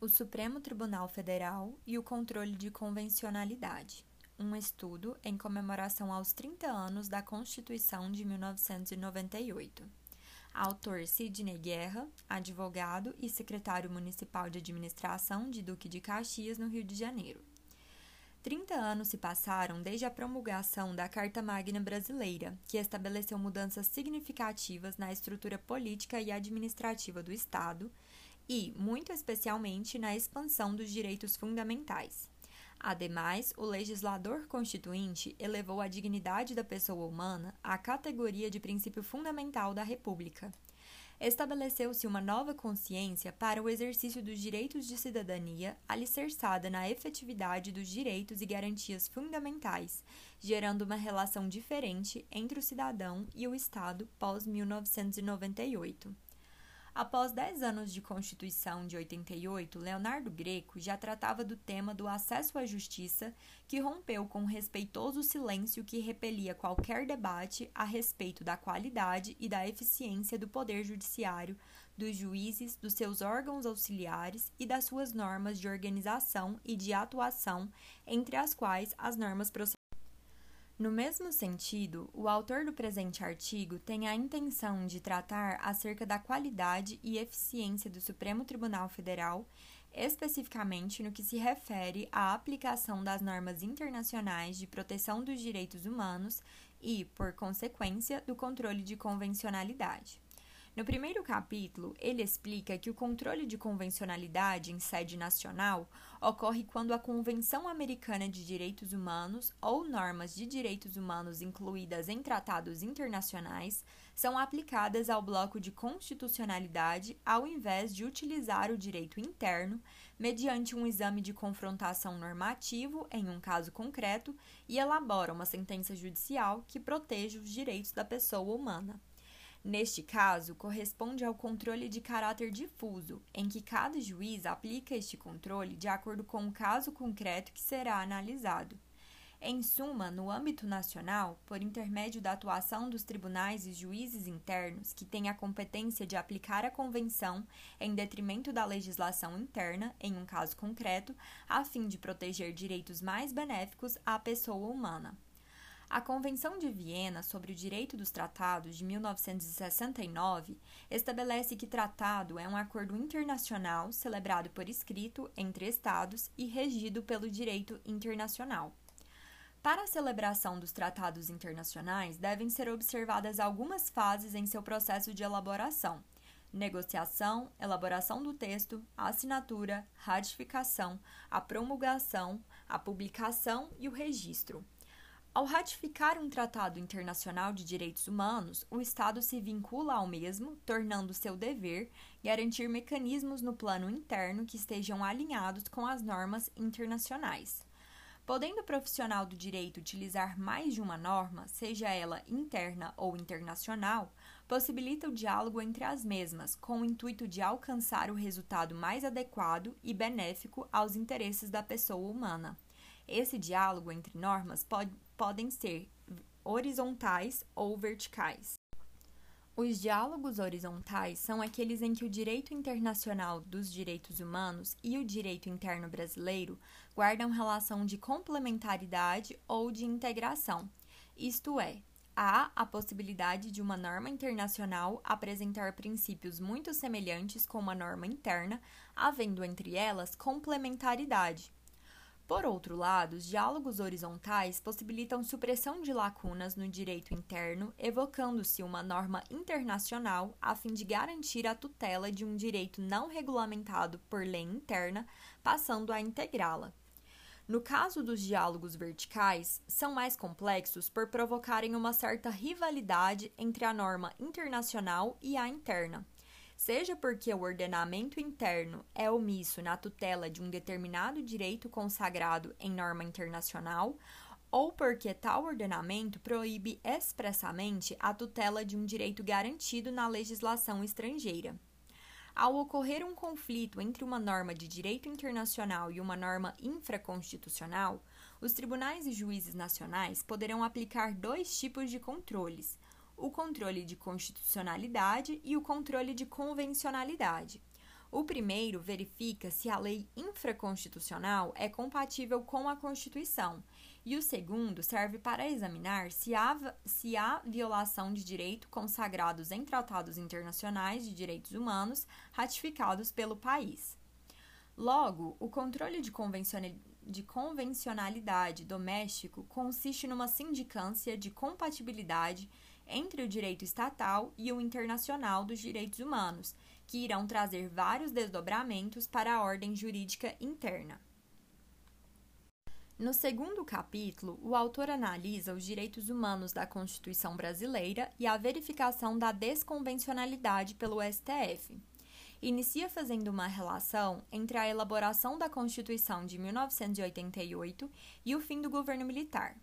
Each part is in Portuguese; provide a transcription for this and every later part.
o Supremo Tribunal Federal e o controle de convencionalidade. Um estudo em comemoração aos 30 anos da Constituição de 1998. Autor Sidney Guerra, advogado e secretário municipal de administração de Duque de Caxias, no Rio de Janeiro. 30 anos se passaram desde a promulgação da Carta Magna Brasileira, que estabeleceu mudanças significativas na estrutura política e administrativa do Estado e, muito especialmente, na expansão dos direitos fundamentais. Ademais, o legislador constituinte elevou a dignidade da pessoa humana à categoria de princípio fundamental da República. Estabeleceu-se uma nova consciência para o exercício dos direitos de cidadania, alicerçada na efetividade dos direitos e garantias fundamentais, gerando uma relação diferente entre o cidadão e o Estado pós 1998. Após 10 anos de Constituição de 88, Leonardo Greco já tratava do tema do acesso à justiça, que rompeu com o respeitoso silêncio que repelia qualquer debate a respeito da qualidade e da eficiência do Poder Judiciário, dos juízes, dos seus órgãos auxiliares e das suas normas de organização e de atuação, entre as quais as normas processuais no mesmo sentido, o autor do presente artigo tem a intenção de tratar acerca da qualidade e eficiência do Supremo Tribunal Federal, especificamente no que se refere à aplicação das normas internacionais de proteção dos direitos humanos e, por consequência, do controle de convencionalidade. No primeiro capítulo, ele explica que o controle de convencionalidade em sede nacional ocorre quando a Convenção Americana de Direitos Humanos ou normas de direitos humanos incluídas em tratados internacionais são aplicadas ao bloco de constitucionalidade ao invés de utilizar o direito interno, mediante um exame de confrontação normativo em um caso concreto e elabora uma sentença judicial que proteja os direitos da pessoa humana. Neste caso, corresponde ao controle de caráter difuso, em que cada juiz aplica este controle de acordo com o caso concreto que será analisado. Em suma, no âmbito nacional, por intermédio da atuação dos tribunais e juízes internos que têm a competência de aplicar a convenção em detrimento da legislação interna, em um caso concreto, a fim de proteger direitos mais benéficos à pessoa humana. A Convenção de Viena sobre o Direito dos Tratados de 1969 estabelece que tratado é um acordo internacional celebrado por escrito entre Estados e regido pelo direito internacional. Para a celebração dos tratados internacionais, devem ser observadas algumas fases em seu processo de elaboração: negociação, elaboração do texto, assinatura, ratificação, a promulgação, a publicação e o registro. Ao ratificar um tratado internacional de direitos humanos, o Estado se vincula ao mesmo, tornando seu dever garantir mecanismos no plano interno que estejam alinhados com as normas internacionais. Podendo o profissional do direito utilizar mais de uma norma, seja ela interna ou internacional, possibilita o diálogo entre as mesmas, com o intuito de alcançar o resultado mais adequado e benéfico aos interesses da pessoa humana. Esse diálogo entre normas pode, podem ser horizontais ou verticais. Os diálogos horizontais são aqueles em que o direito internacional dos direitos humanos e o direito interno brasileiro guardam relação de complementaridade ou de integração, isto é, há a possibilidade de uma norma internacional apresentar princípios muito semelhantes com uma norma interna, havendo entre elas complementaridade, por outro lado, os diálogos horizontais possibilitam supressão de lacunas no direito interno, evocando-se uma norma internacional a fim de garantir a tutela de um direito não regulamentado por lei interna, passando a integrá-la. No caso dos diálogos verticais, são mais complexos por provocarem uma certa rivalidade entre a norma internacional e a interna seja porque o ordenamento interno é omisso na tutela de um determinado direito consagrado em norma internacional, ou porque tal ordenamento proíbe expressamente a tutela de um direito garantido na legislação estrangeira. Ao ocorrer um conflito entre uma norma de direito internacional e uma norma infraconstitucional, os tribunais e juízes nacionais poderão aplicar dois tipos de controles: o controle de constitucionalidade e o controle de convencionalidade. O primeiro verifica se a lei infraconstitucional é compatível com a Constituição, e o segundo serve para examinar se há, se há violação de direito consagrados em tratados internacionais de direitos humanos ratificados pelo país. Logo, o controle de, de convencionalidade doméstico consiste numa sindicância de compatibilidade entre o direito estatal e o internacional dos direitos humanos, que irão trazer vários desdobramentos para a ordem jurídica interna. No segundo capítulo, o autor analisa os direitos humanos da Constituição brasileira e a verificação da desconvencionalidade pelo STF inicia fazendo uma relação entre a elaboração da Constituição de 1988 e o fim do governo militar.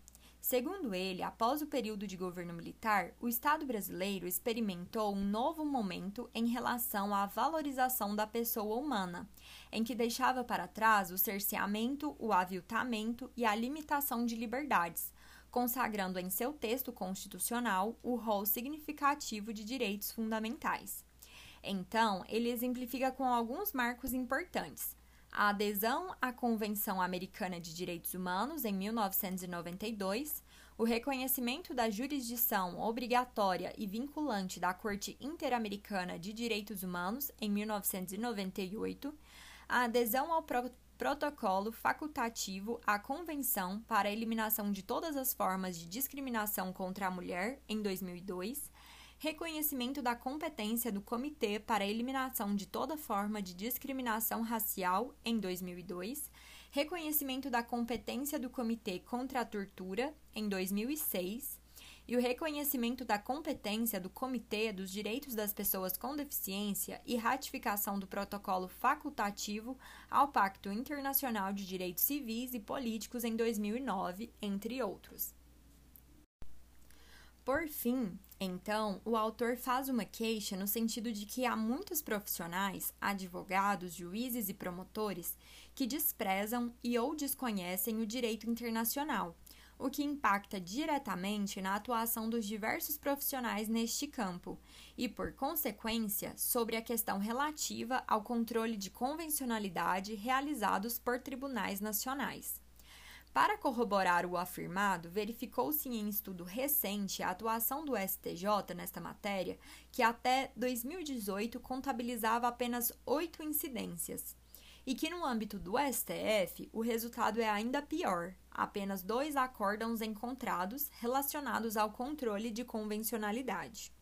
Segundo ele, após o período de governo militar, o Estado brasileiro experimentou um novo momento em relação à valorização da pessoa humana, em que deixava para trás o cerceamento, o aviltamento e a limitação de liberdades, consagrando em seu texto constitucional o rol significativo de direitos fundamentais. Então, ele exemplifica com alguns marcos importantes. A adesão à Convenção Americana de Direitos Humanos em 1992, o reconhecimento da jurisdição obrigatória e vinculante da Corte Interamericana de Direitos Humanos em 1998, a adesão ao pro protocolo facultativo à Convenção para a Eliminação de Todas as Formas de Discriminação contra a Mulher em 2002 reconhecimento da competência do Comitê para a Eliminação de Toda Forma de Discriminação Racial em 2002, reconhecimento da competência do Comitê contra a Tortura em 2006 e o reconhecimento da competência do Comitê dos Direitos das Pessoas com Deficiência e ratificação do protocolo facultativo ao Pacto Internacional de Direitos Civis e Políticos em 2009, entre outros. Por fim, então, o autor faz uma queixa no sentido de que há muitos profissionais, advogados, juízes e promotores, que desprezam e ou desconhecem o direito internacional, o que impacta diretamente na atuação dos diversos profissionais neste campo e, por consequência, sobre a questão relativa ao controle de convencionalidade realizados por tribunais nacionais. Para corroborar o afirmado, verificou-se em estudo recente a atuação do STJ nesta matéria, que até 2018 contabilizava apenas oito incidências, e que no âmbito do STF o resultado é ainda pior: apenas dois acórdãos encontrados relacionados ao controle de convencionalidade.